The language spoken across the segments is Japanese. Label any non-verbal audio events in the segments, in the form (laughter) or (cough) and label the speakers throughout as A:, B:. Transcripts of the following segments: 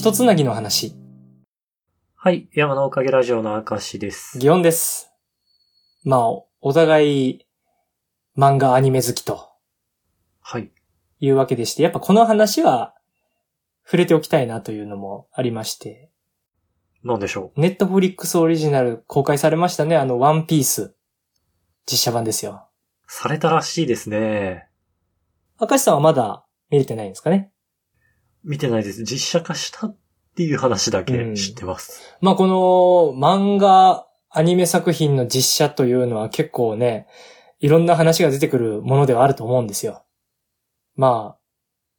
A: 一つなぎの話、
B: はい。山のおかげラジオの明石です。
A: 祇園です。まあ、お互い、漫画アニメ好きと
B: はい。
A: いうわけでして、やっぱこの話は、触れておきたいなというのもありまして、
B: なんでしょ
A: ネットフリックスオリジナル公開されましたね、あの、ワンピース。実写版ですよ。
B: う。されたらしいですね。
A: 明石さんはまだ見れてないんですかね？
B: 見てないです。実写化したっていう話だけ知ってます。
A: まあ、この漫画、アニメ作品の実写というのは結構ね、いろんな話が出てくるものではあると思うんですよ。まあ、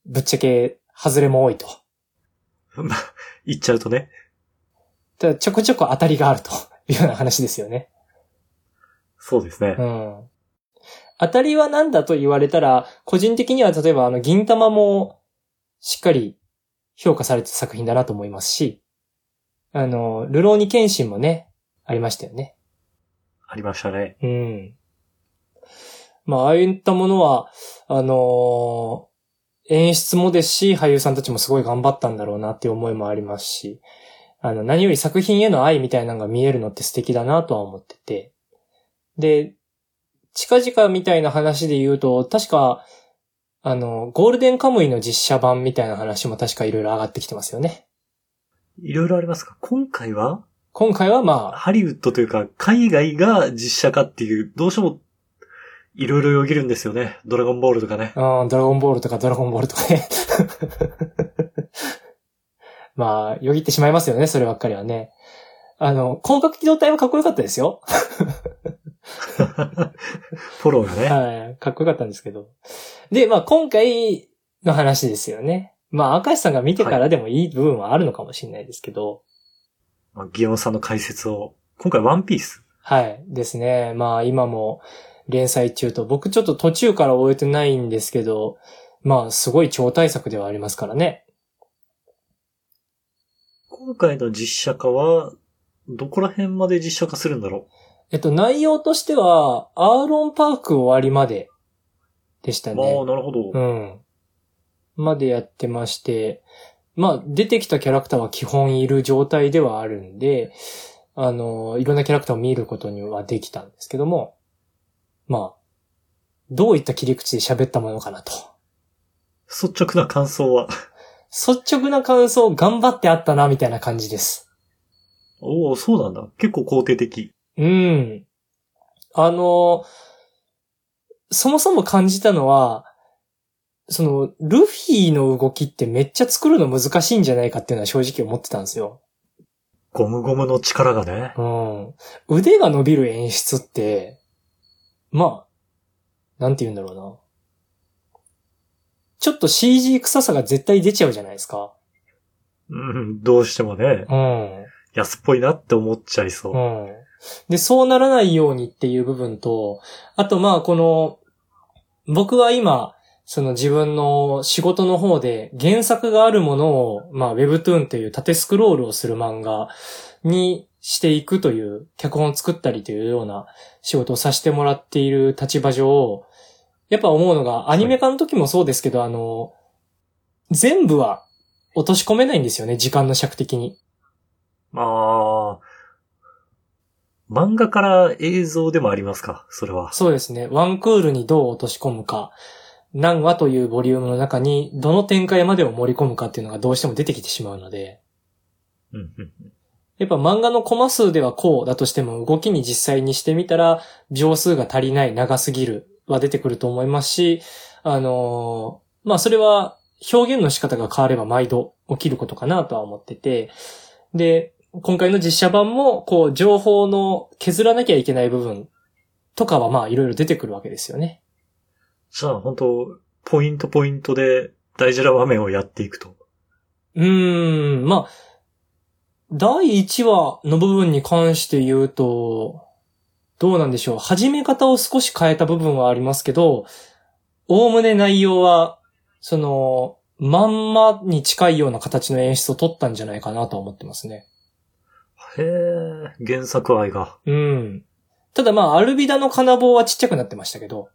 A: ぶっちゃけ、外れも多いと。(laughs)
B: まあ、言っちゃうとね。
A: ただちょこちょこ当たりがあるというような話ですよね。
B: そうですね
A: う。ん。当たりは何だと言われたら、個人的には例えばあの、銀玉も、しっかり評価されてた作品だなと思いますし、あの、ルローニケンシンもね、ありましたよね。
B: ありましたね。
A: うん。まあ、ああいったものは、あのー演出もですし、俳優さんたちもすごい頑張ったんだろうなっていう思いもありますし、あの、何より作品への愛みたいなのが見えるのって素敵だなとは思ってて。で、近々みたいな話で言うと、確か、あの、ゴールデンカムイの実写版みたいな話も確かいろいろ上がってきてますよね。
B: いろいろありますが、今回は、
A: 今回はまあ、
B: ハリウッドというか、海外が実写化っていう、どうしても、いろいろよぎるんですよね。ドラゴンボールとかね。
A: うん、ドラゴンボールとかドラゴンボールとかね。(laughs) まあ、よぎってしまいますよね、そればっかりはね。あの、広角機動隊はかっこよかったですよ。(laughs) (laughs)
B: フォローがね。
A: はい。かっこよかったんですけど。で、まあ今回の話ですよね。まあ、明石さんが見てからでもいい部分はあるのかもしれないですけど。
B: まあ、ギオンさんの解説を。今回ワンピース。
A: はい。ですね。まあ今も連載中と、僕ちょっと途中から終えてないんですけど、まあすごい超大作ではありますからね。
B: 今回の実写化は、どこら辺まで実写化するんだろ
A: えっと、内容としては、アーロンパーク終わりまででした
B: う。
A: ね。
B: ああ、なるほど。
A: うん。までやってまして、まあ、出てきたキャラクターは基本いる状態ではあるんで、あの、いろんなキャラクターを見ることにはできたんですけども、まあ、どういった切り口で喋ったものかなと。
B: 率直な感想は？
A: 率直な感想、頑張ってあったな、みたいな感じです。
B: おお、そうなんだ。結構肯定的。
A: うん。あの、そもそも感じたのは、その、ルフィの動きってめっちゃ作るの難しいんじゃないかっていうのは正直思ってたんですよ。
B: ゴムゴムの力がね。
A: うん。腕が伸びる演出って、まあ、なんて言うんだろうな。ちょっと CG 臭さが絶対出ちゃうじゃないですか。
B: うん、どうしてもね、
A: うん。
B: 安っぽいなって思っちゃいそう。
A: うん。で、そうならないようにっていう部分と、あとまあこの、僕は今、その自分の仕事の方で原作があるものを、まあ Webtoon という縦スクロールをする漫画にしていくという、脚本を作ったりというような仕事をさせてもらっている立場上、やっぱ思うのが、アニメ化の時もそうですけど、あの、全部は落とし込めないんですよね、時間の尺的に。
B: ああ。漫画から映像でもありますか？それは。
A: そうですね。ワンクールにどう落とし込むか、何話というボリュームの中にどの展開までを盛り込むかっていうのがどうしても出てきてしまうので、
B: うんうん。
A: やっぱ漫画のコマ数ではこうだとしても動きに実際にしてみたら、秒数が足りない、長すぎるは出てくると思いますし、あのーまあそれは表現の仕方が変われば毎度起きることかなとは思ってて、で、今回の実写版も、こう、情報の削らなきゃいけない部分とかはまあいろいろ出てくるわけですよね。
B: じゃあ本当ポイントポイントで大事な場面をやっていくと。
A: うーん、まあ、第1話の部分に関して言うと、どうなんでしょう。始め方を少し変えた部分はありますけど、おおむね内容は、その、まんまに近いような形の演出を取ったんじゃないかなとは思ってますね。
B: へえ、原作愛が。
A: うん。ただまあ、アルビダの金棒はちっちゃくなってましたけど、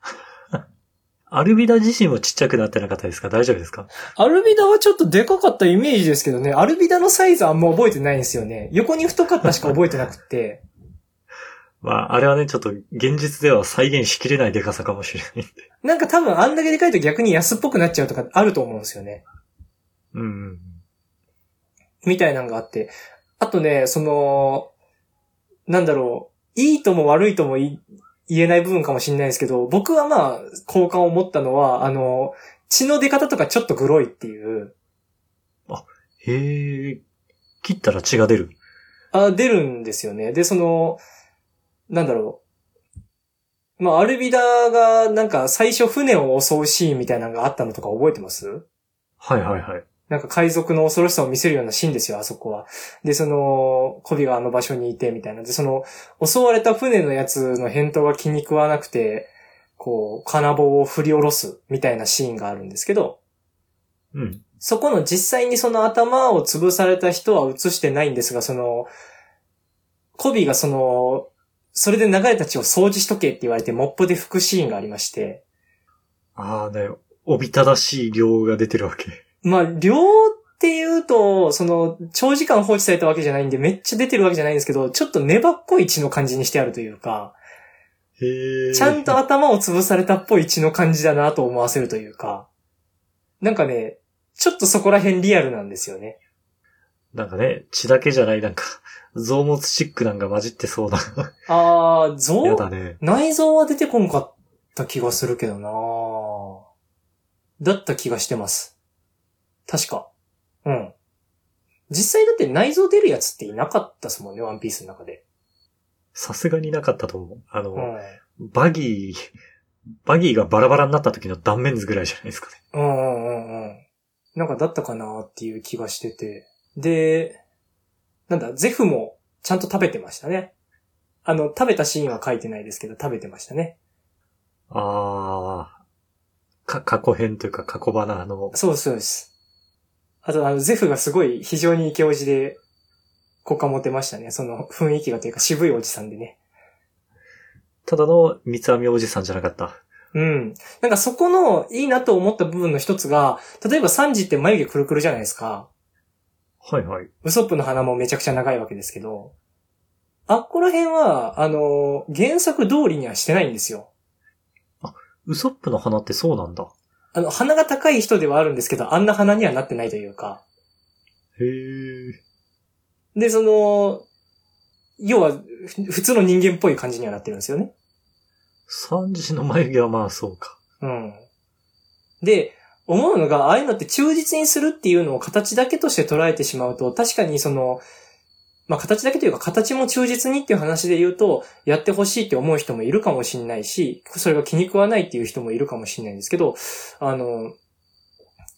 A: (laughs)
B: アルビダ自身もちっちゃくなってなかったですか？大丈夫ですか？
A: アルビダはちょっとでかかったイメージですけどね、アルビダのサイズあんま覚えてないんですよね。横に太かったしか覚えてなくって。(laughs)
B: まあ、あれはね、ちょっと現実では再現しきれないデカさかもしれないんで。
A: なんか多分あんだけでかいと逆に安っぽくなっちゃうとかあると思うんですよね。
B: うんうん。
A: みたいなのがあって。あとね、その、なんだろう、いいとも悪いともい言えない部分かもしれないですけど、僕はまあ、好感を持ったのは、あの、血の出方とかちょっとグロいっていう、
B: へえ、切ったら血が出る。
A: あ、出るんですよね。で、その、なんだろう。まあ、アルビダがなんか最初船を襲うシーンみたいなのがあったのとか覚えてます？
B: はいはいはい。
A: なんか海賊の恐ろしさを見せるようなシーンですよ、あそこは。で、その、コビがあの場所にいて、みたいな。で、その、襲われた船のやつの返答が気に食わなくて、こう、金棒を振り下ろす、みたいなシーンがあるんですけど、
B: うん。
A: そこの実際にその頭を潰された人は映してないんですが、その、コビがその、それで流れた血を掃除しとけって言われてモップで拭くシーンがありまして、
B: ああね、おびただしい量が出てるわけ。
A: まあ、量っていうと、その、長時間放置されたわけじゃないんで、めっちゃ出てるわけじゃないんですけど、ちょっと粘っこい血の感じにしてあるというか。ちゃんと頭を潰されたっぽい血の感じだなと思わせるというか、なんかね、ちょっとそこら辺リアルなんですよね。
B: なんかね、血だけじゃない、なんか、臓物チックなんか混じってそうだ。
A: あー、
B: や
A: 臓
B: だね。
A: 内臓は出てこんかった気がするけどなだった気がしてます。確か。うん。実際だって内臓出るやつっていなかったですもんね、ワンピースの中で。
B: さすがになかったと思う。あの、
A: うん。
B: バギー、バギーがバラバラになった時の断面図ぐらいじゃないですかね。
A: うんうんうんうん。なんかだったかなっていう気がしてて。で、なんだ、ゼフもちゃんと食べてましたね。あの、食べたシーンは書いてないですけど、食べてましたね。
B: ああ、か、過去編というか過去花の、
A: そうですそうです。あと、あの、ゼフがすごい非常にイケオジで、好感持てましたね。その雰囲気がというか渋いおじさんでね。
B: ただの三つ編みおじさんじゃなかった。
A: うん。なんかそこのいいなと思った部分の一つが、例えばサンジって眉毛くるくるじゃないですか。
B: はいはい。
A: ウソップの鼻もめちゃくちゃ長いわけですけど、あっこら辺は、あの、原作通りにはしてないんですよ。
B: ウソップの花ってそうなんだ。
A: あの、鼻が高い人ではあるんですけど、あんな鼻にはなってないというか。
B: へえ。
A: で、その、要は、ふ普通の人間っぽい感じにはなってるんですよね。
B: 三時の眉毛はまあそうか。
A: うん。で、思うのが、ああいうのって忠実にするっていうのを形だけとして捉えてしまうと、確かにその、まあ形だけというか形も忠実にっていう話で言うと、やってほしいって思う人もいるかもしれないし、それが気に食わないっていう人もいるかもしれないんですけど、あの、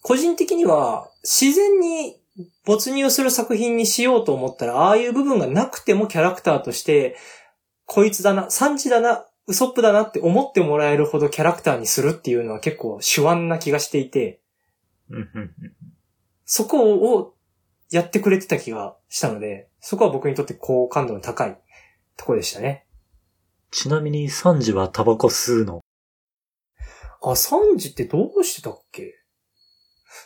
A: 個人的には自然に没入する作品にしようと思ったら、ああいう部分がなくてもキャラクターとして、こいつだな、産地だな、ウソップだなって思ってもらえるほどキャラクターにするっていうのは結構手腕な気がしていて。そこをやってくれてた気がしたので、そこは僕にとって好感度の高いとこでしたね。
B: ちなみに三時はタバコ吸うの？
A: あ、サンジってどうしてたっけ？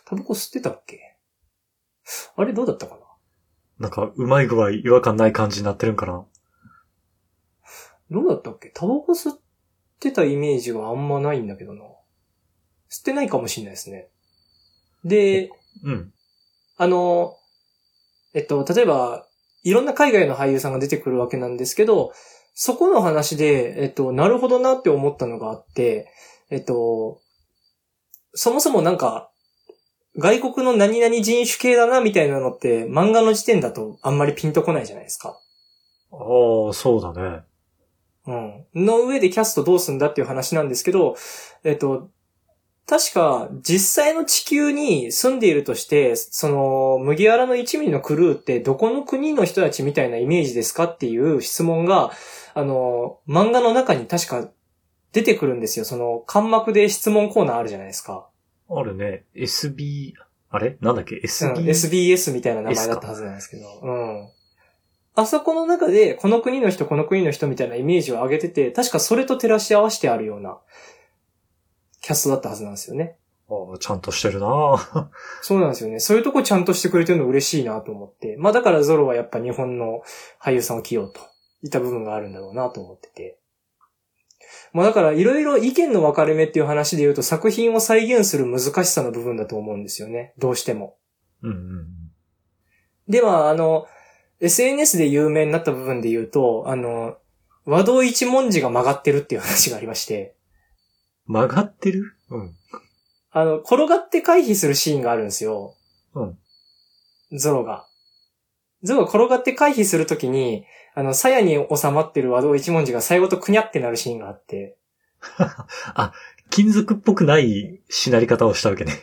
A: タバコ吸ってたっけ？あれどうだったかな？
B: なんか、うまい具合違和感ない感じになってるんかな？
A: どうだったっけ？タバコ吸ってたイメージがあんまないんだけどな。吸ってないかもしれないですね。で、
B: うん。
A: あの、えっと、例えば、いろんな海外の俳優さんが出てくるわけなんですけど、そこの話で、えっと、なるほどなって思ったのがあって、えっと、そもそもなんか、外国の何々人種系だなみたいなのって漫画の時点だとあんまりピンとこないじゃないですか。
B: ああ、そうだね。
A: うん。の上でキャストどうすんだっていう話なんですけど、えっと、確か実際の地球に住んでいるとして、その麦わらの1ミリのクルーってどこの国の人たちみたいなイメージですかっていう質問が、あの、漫画の中に確か出てくるんですよ。その、端幕で質問コーナーあるじゃないですか。
B: あるね。SB、あれ？なんだっけ？
A: うん
B: ?SB?
A: SBS みたいな名前だったはずなんですけど。うん。あそこの中で、この国の人、この国の人みたいなイメージを上げてて、確かそれと照らし合わせてあるようなキャストだったはずなんですよね。
B: ああちゃんとしてるな (laughs)
A: そうなんですよね。そういうとこちゃんとしてくれてるの嬉しいなと思って。まあだからゾロはやっぱ日本の俳優さんを起用といった部分があるんだろうなと思ってて。まあだからいろいろ意見の分かれ目っていう話で言うと作品を再現する難しさの部分だと思うんですよね。どうしても。
B: うんうん。
A: では、あの、SNS で有名になった部分で言うと、あの、和道一文字が曲がってるっていう話がありまして、
B: 曲がってる？うん。
A: あの、転がって回避するシーンがあるんですよ。
B: うん。
A: ゾロが。ゾロが転がって回避するときに、あの、鞘に収まってる和道一文字が最後とくにゃってなるシーンがあって、(laughs)
B: 金属っぽくないしなり方をしたわけね。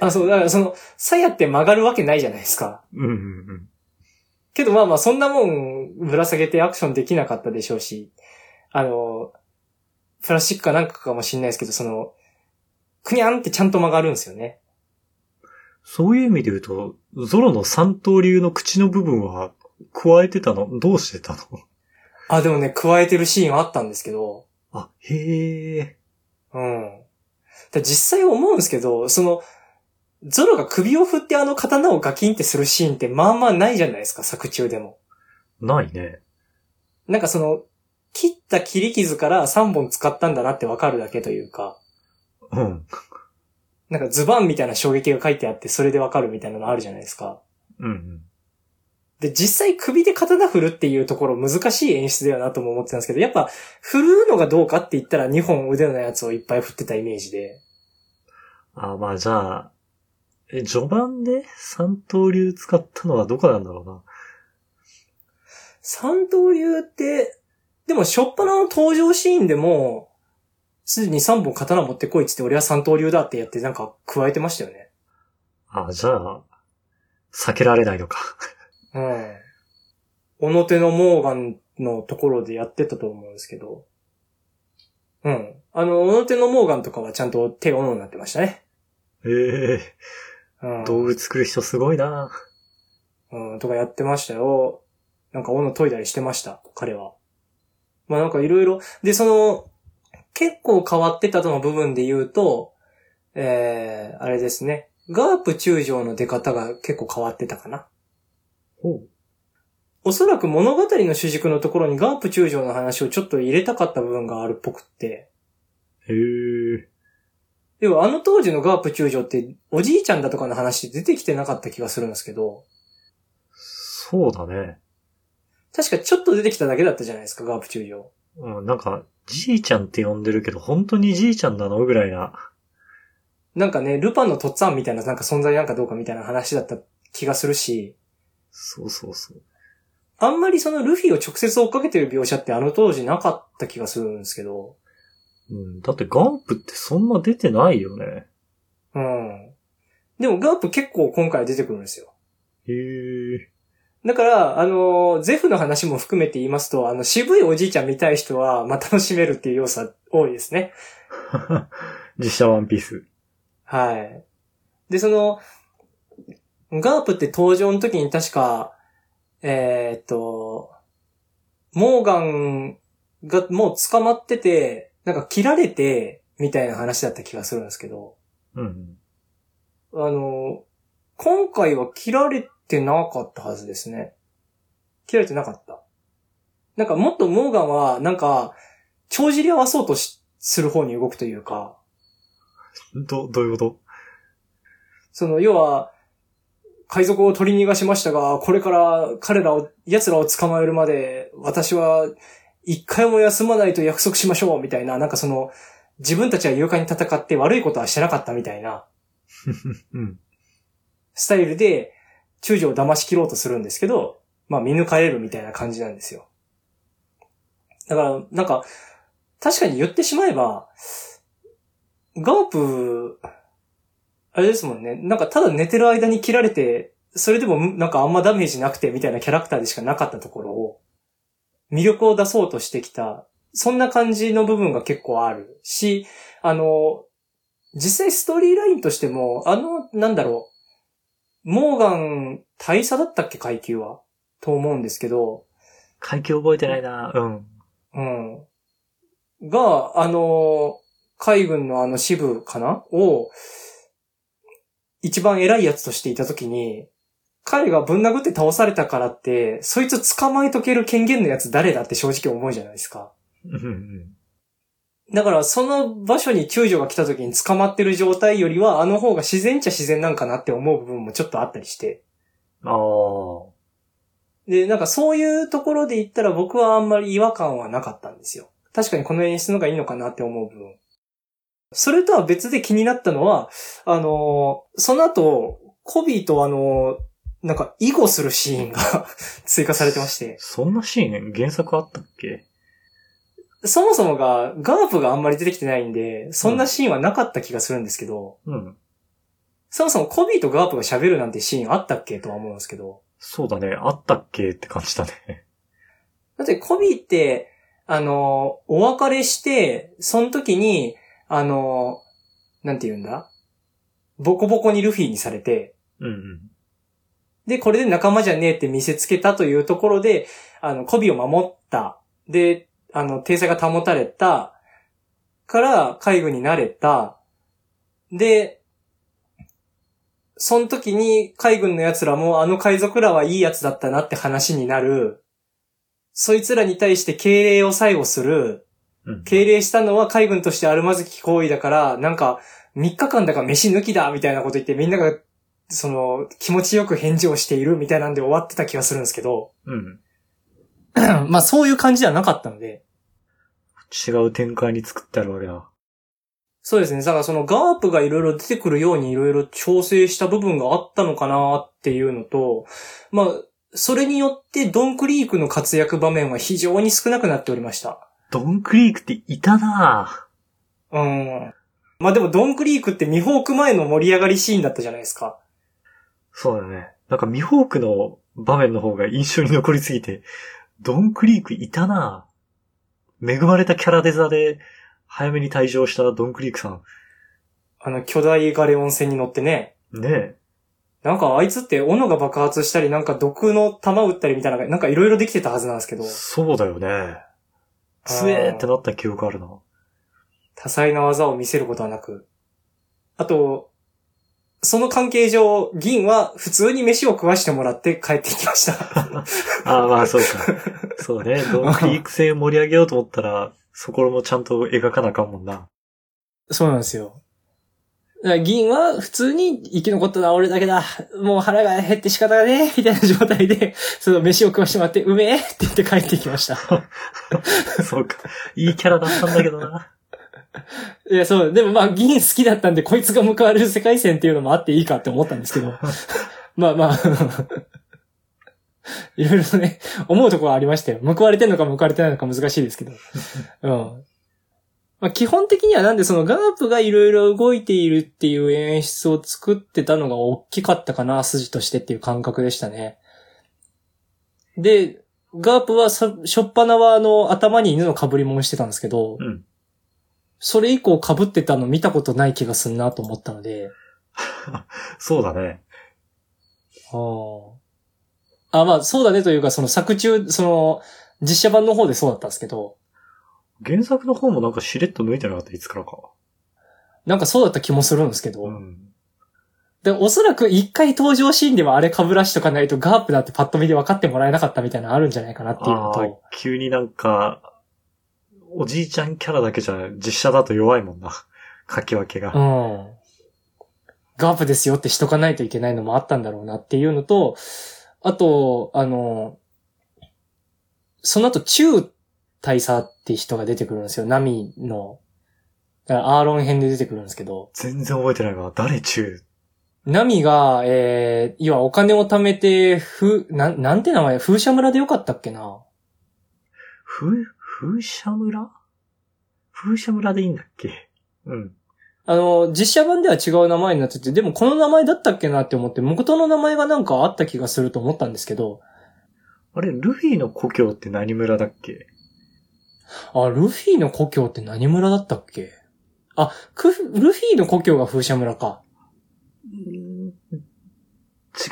A: あ、そう、だからその、鞘って曲がるわけないじゃないですか。
B: うんうんうん。
A: けどまあまあ、そんなもん、ぶら下げてアクションできなかったでしょうし、あの、プラスチックかなんかかもしれないですけど、その、くにゃんってちゃんと曲がるんですよね。
B: そういう意味で言うと、ゾロの三刀流の口の部分は加えてたの？どうしてたの？
A: あ、でもね、加えてるシーンはあったんですけど、
B: あ、へえ。
A: うん。だ実際思うんですけど、その、ゾロが首を振ってあの刀をガキンってするシーンってまあまあないじゃないですか、作中でも。
B: ないね。
A: なんかその、切った切り傷から3本使ったんだなってわかるだけというか、
B: うん。
A: なんかズバンみたいな衝撃が書いてあってそれでわかるみたいなのあるじゃないですか。
B: うんうん。
A: で、実際首で刀振るっていうところ難しい演出だよなとも思ってたんですけど、やっぱ振るのがどうかって言ったら2本腕のやつをいっぱい振ってたイメージで。
B: あ、まあじゃあ、え、序盤で三刀流使ったのはどこなんだろうな。
A: 三刀流って、でも、しょっぱなの登場シーンでも、すでに3本刀持ってこいっつって俺は三刀流だってやってなんか加えてましたよね。
B: あ、じゃあ、避けられないのか。
A: うん。表のモーガンのところでやってたと思うんですけど。うん。あの、表のモーガンとかはちゃんと手斧になってましたね。
B: ええ
A: うん。
B: 動物食う人すごいな。
A: うん、とかやってましたよ。なんか斧研いだりしてました、彼は。まあなんかいろいろ、で、その、結構変わってたとの部分で言うと、えー、あれですね。ガープ中将の出方が結構変わってたかな。
B: ほう。
A: おそらく物語の主軸のところにガープ中将の話をちょっと入れたかった部分があるっぽくって。
B: へえ。
A: 要はあの当時のガープ中将っておじいちゃんだとかの話出てきてなかった気がするんですけど、
B: そうだね。
A: 確かちょっと出てきただけだったじゃないですか、ガープ中将。
B: うん、なんか、じいちゃんって呼んでるけど、本当にじいちゃんなのぐらいな。
A: なんかね、ルパンのとっつぁんみたいななんか存在なんかどうかみたいな話だった気がするし、
B: そうそうそう。
A: あんまりそのルフィを直接追っかけてる描写ってあの当時なかった気がするんですけど、
B: うん、だってガンプってそんな出てないよね。
A: うん。でもガープ結構今回出てくるんですよ。
B: へえ。
A: だから、あの、ゼフの話も含めて言いますと、あの、渋いおじいちゃん見たい人は、まあ、楽しめるっていう要素は多いですね。(laughs)
B: 実写ワンピース。
A: はい。で、その、ガープって登場の時に確か、えーっと、モーガンがもう捕まってて、なんか切られて、みたいな話だった気がするんですけど、
B: うん。
A: あの、今回は切られてなかったはずですね。切られてなかった。なんかもっとモーガンは、なんか、帳尻合わそうとしする方に動くというか、
B: ど、どういうこと？
A: その、要は、海賊を取り逃がしましたが、これから彼らを、奴らを捕まえるまで、私は一回も休まないと約束しましょう、みたいな、なんかその、自分たちは勇敢に戦って悪いことはしてなかったみたいな (laughs)
B: うん。
A: スタイルで、中将を騙し切ろうとするんですけど、まあ見抜かれるみたいな感じなんですよ。だから、なんか、確かに言ってしまえば、ガープ、あれですもんね。なんかただ寝てる間に切られて、それでもなんかあんまダメージなくてみたいなキャラクターでしかなかったところを、魅力を出そうとしてきた、そんな感じの部分が結構あるし、あの、実際ストーリーラインとしても、あの、なんだろう、モーガン大佐だったっけ階級は？と思うんですけど、
B: 階級覚えてないな。うん。
A: うん。が、あの、海軍のあの支部かな？を、一番偉いやつとしていたときに、彼がぶん殴って倒されたからって、そいつ捕まえとける権限のやつ誰だって正直思うじゃないですか。
B: うんうん。
A: だから、その場所に救助が来た時に捕まってる状態よりは、あの方が自然っちゃ自然なんかなって思う部分もちょっとあったりして。
B: ああ。
A: で、なんかそういうところで言ったら僕はあんまり違和感はなかったんですよ。確かにこの演出の方がいいのかなって思う部分。それとは別で気になったのは、あのーその後、コビーとあのーなんか、囲碁するシーンが (laughs) 追加されてまして。
B: そんなシーン原作あったっけ？
A: そもそもが、ガープがあんまり出てきてないんで、そんなシーンはなかった気がするんですけど、
B: うん。
A: そもそもコビーとガープが喋るなんてシーンあったっけとは思うんですけど。
B: そうだね。あったっけって感じだね。(laughs)
A: だってコビーって、あの、お別れして、その時に、あの、なんて言うんだ？ボコボコにルフィにされて、
B: うんうん。
A: で、これで仲間じゃねえって見せつけたというところで、あの、コビーを守った。で、あの、体裁が保たれた。から、海軍になれた。で、その時に海軍の奴らもあの海賊らはいい奴だったなって話になる。そいつらに対して敬礼を最後する。
B: うん。
A: 敬礼したのは海軍としてあるまずき行為だから、なんか、3日間だから飯抜きだみたいなこと言ってみんなが、その、気持ちよく返事をしているみたいなんで終わってた気がするんですけど、
B: うん。(clears throat)
A: まあそういう感じではなかったので、
B: 違う展開に作ってあるわけだ。
A: そうですね。だからそのガープがいろいろ出てくるようにいろいろ調整した部分があったのかなっていうのと、まあ、それによってドンクリークの活躍場面は非常に少なくなっておりました。
B: ドンクリークっていたなぁ
A: うん。まあでもドンクリークってミホーク前の盛り上がりシーンだったじゃないですか。
B: そうだね。なんかミホークの場面の方が印象に残りすぎて、ドンクリークいたなぁ恵まれたキャラデザで早めに退場したドンクリークさん。
A: あの巨大ガレオン船に乗ってね。
B: ねえ。
A: なんかあいつって斧が爆発したりなんか毒の弾撃ったりみたいな、なんかいろいろできてたはずなんですけど、
B: そうだよね。つえーってなった記憶あるな。
A: 多彩な技を見せることはなく。あと、その関係上、銀は普通に飯を食わしてもらって帰ってきました。(laughs)
B: ああ、まあそうか。そうね。ドンクリーク戦盛り上げようと思ったら、そこもちゃんと描かなあかんもんな。
A: そうなんですよ。銀は普通に生き残ったのは俺だけだ。もう腹が減って仕方がねえみたいな状態で、その飯を食わしてもらって、うめえって言って帰ってきました。(laughs)
B: そうか。いいキャラだったんだけどな。
A: いや、そう。でもまあ、銀好きだったんで、こいつが報われる世界線っていうのもあっていいかって思ったんですけど。(laughs) まあまあ。いろいろね、思うところはありましたよ。報われてんのか報われてないのか難しいですけど。(laughs) うん。まあ、基本的にはなんでそのガープがいろいろ動いているっていう演出を作ってたのが大きかったかな、筋としてっていう感覚でしたね。で、ガープはさ、しょっぱなはあの、頭に犬の被り物してたんですけど、
B: うん。
A: それ以降被ってたの見たことない気がすんなと思ったので、(laughs)
B: そうだね。
A: ああ、まあそうだねというか、その作中、その、実写版の方でそうだったんですけど、
B: 原作の方もなんかしれっと抜いてなかった、いつからか。
A: なんかそうだった気もするんですけど、
B: うん。
A: で、おそらく一回登場シーンではあれ被らしとかないとガープだってパッと見で分かってもらえなかったみたいなのあるんじゃないかなっていうのと、
B: 急になんか、おじいちゃんキャラだけじゃ実写だと弱いもんな。(laughs) 書き分けが。
A: うん。ガープですよってしとかないといけないのもあったんだろうなっていうのと、あと、あの、その後、チュー大佐って人が出てくるんですよ。ナミの、アーロン編で出てくるんですけど、
B: 全然覚えてないわ。誰中
A: ナミが、えー、要はお金を貯めて、ふ、なん、なんて名前？風車村でよかったっけな
B: ふ、風車村？風車村でいいんだっけ？うん。
A: あの、実写版では違う名前になってて、でもこの名前だったっけなって思って、元の名前がなんかあった気がすると思ったんですけど、
B: あれ、ルフィの故郷って何村だっけ？
A: あ、ルフィの故郷って何村だったっけ？あ、クフ、ルフィの故郷が風車村か。
B: 違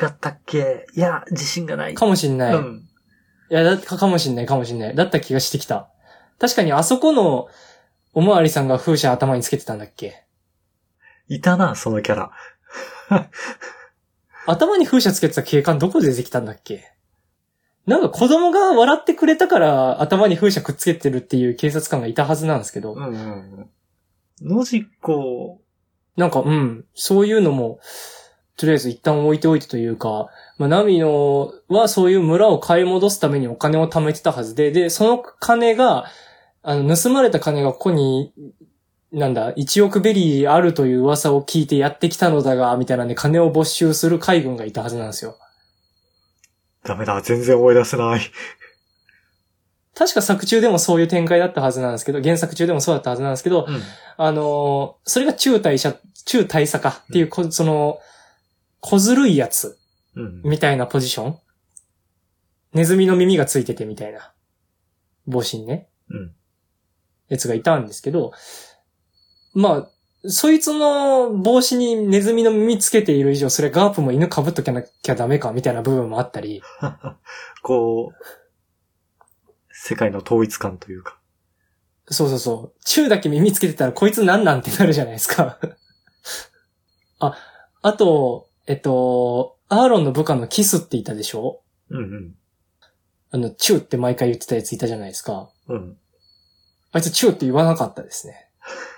B: ったっけ？いや、自信がない。
A: かもしんない。い
B: うん。
A: や、だかかもしんない、かもしんない。だった気がしてきた。確かにあそこの、おまわりさんが風車頭につけてたんだっけ？
B: いたな、そのキャラ。(laughs)
A: 頭に風車つけてた警官どこで出てきたんだっけ？なんか子供が笑ってくれたから頭に風車くっつけてるっていう警察官がいたはずなんですけど、
B: うんうんうん。ノジコ、
A: なんかうん、そういうのも、とりあえず一旦置いておいてというか、まあ、ナミノはそういう村を買い戻すためにお金を貯めてたはずで、で、その金が、あの、盗まれた金がここに、なんだ、1億ベリーあるという噂を聞いてやってきたのだが、みたいなんで金を没収する海軍がいたはずなんですよ。
B: ダメだ、全然思い出せない。
A: 確か作中でもそういう展開だったはずなんですけど、原作中でもそうだったはずなんですけど、
B: うん。
A: あのーそれが中大社、中大佐かっていうこ、その、小ずるいやつ
B: うん。
A: みたいなポジション？ネズミの耳がついててみたいな帽子にね、
B: うん。
A: やつがいたんですけど、まあ、そいつの帽子にネズミの耳つけている以上、それガープも犬被っときゃなきゃダメかみたいな部分もあったり、(laughs)
B: こう、世界の統一感というか。
A: そうそうそう。チューだけ耳つけてたらこいつなんなんってなるじゃないですか。あ、あと、えっと、アーロンの部下のキスっていたでしょ？
B: うん
A: あの、チューって毎回言ってたやついたじゃないですか。
B: うん。うん。
A: あいつチューって言わなかったですね。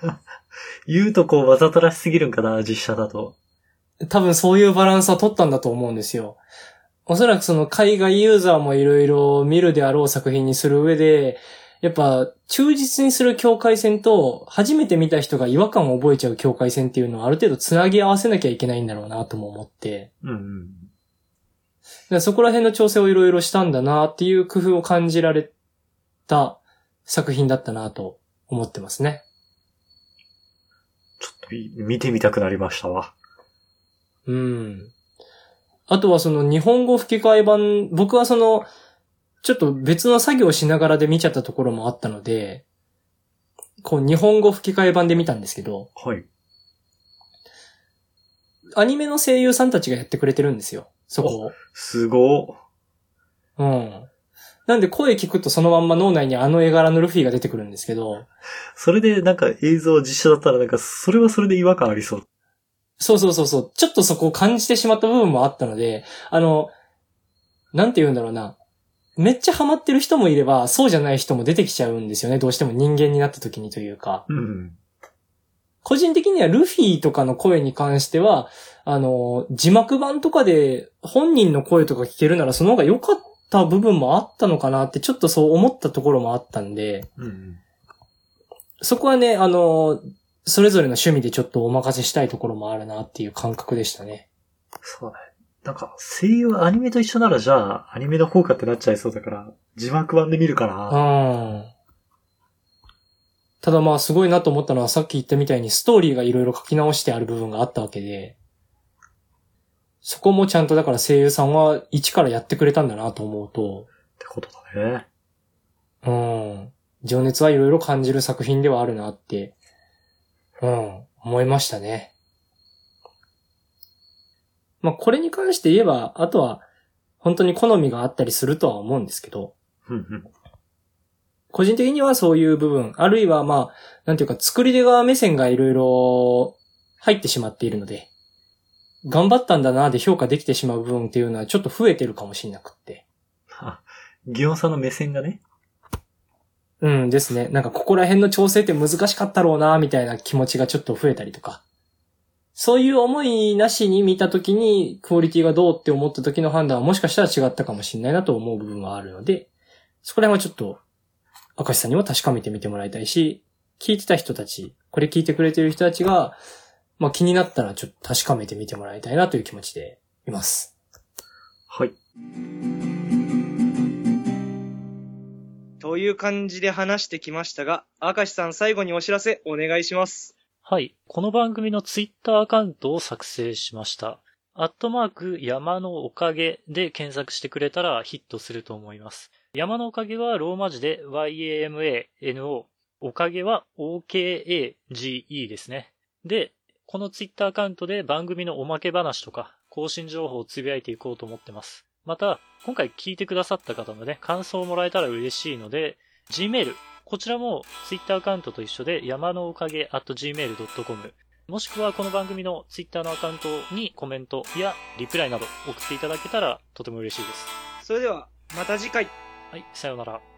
A: (laughs)
B: 言うとこうわざとらしすぎるんかな、実写だと。
A: 多分そういうバランスは取ったんだと思うんですよ。おそらくその海外ユーザーもいろいろ見るであろう作品にする上で、やっぱ忠実にする境界線と初めて見た人が違和感を覚えちゃう境界線っていうのをある程度つなぎ合わせなきゃいけないんだろうなとも思って、
B: うんうん。
A: だそこら辺の調整をいろいろしたんだなっていう工夫を感じられた作品だったなと思ってますね。
B: ちょっとい見てみたくなりましたわ。
A: うん。あとはその日本語吹き替え版、僕はその、ちょっと別の作業をしながらで見ちゃったところもあったので、こう日本語吹き替え版で見たんですけど、
B: はい。
A: アニメの声優さんたちがやってくれてるんですよ。そこを。
B: すご
A: うん。なんで声聞くとそのまんま脳内にあの絵柄のルフィが出てくるんですけど、
B: それでなんか映像実写だったらなんかそれはそれで違和感ありそう。
A: そうそうそうそう、ちょっとそこを感じてしまった部分もあったので、あの、なんて言うんだろうな。めっちゃハマってる人もいれば、そうじゃない人も出てきちゃうんですよね。どうしても人間になった時にというか。
B: うん。
A: 個人的にはルフィとかの声に関しては、あの、字幕版とかで本人の声とか聞けるならその方が良かった部分もあったのかなってちょっとそう思ったところもあったんで、
B: うん。
A: そこはね、あの、それぞれの趣味でちょっとお任せしたいところもあるなっていう感覚でしたね。
B: そうだね。なんか声優アニメと一緒ならじゃあアニメの方かってなっちゃいそうだから字幕版で見るかな。
A: うん。ただまあすごいなと思ったのはさっき言ったみたいにストーリーがいろいろ書き直してある部分があったわけで、そこもちゃんとだから声優さんは一からやってくれたんだなと思うと、
B: ってことだね。
A: うん。情熱はいろいろ感じる作品ではあるなって、うん、思いましたね。まあこれに関して言えば、あとは本当に好みがあったりするとは思うんですけど。個人的にはそういう部分、あるいはまあ、なんていうか作り手側目線がいろいろ入ってしまっているので、頑張ったんだなで評価できてしまう部分っていうのはちょっと増えてるかもしれなくって。
B: あ、ギオンさんの目線がね。
A: うんですね。なんかここら辺の調整って難しかったろうなみたいな気持ちがちょっと増えたりとか。そういう思いなしに見たときに、クオリティがどうって思った時の判断はもしかしたら違ったかもしれないなと思う部分はあるので、そこら辺はちょっと、明石さんにも確かめてみてもらいたいし、聞いてた人たち、これ聞いてくれてる人たちが、まあ気になったらちょっと確かめてみてもらいたいなという気持ちでいます。
B: はい。
C: という感じで話してきましたが、明石さん最後にお知らせお願いします。
D: はい。この番組のツイッターアカウントを作成しました。アットマーク山のおかげで検索してくれたらヒットすると思います。山のおかげはローマ字で YAMANO。おかげは OKAGE ですね。で、このツイッターアカウントで番組のおまけ話とか更新情報をつぶやいていこうと思ってます。また、今回聞いてくださった方のね、感想をもらえたら嬉しいので、Gmail、
B: こちらも Twitter アカウントと一緒で山のおかげ at gmail.com もしくはこの番組の Twitter のアカウントにコメントやリプライなど送っていただけたらとても嬉しいです。
A: それでは、また次回。
B: はい、さようなら。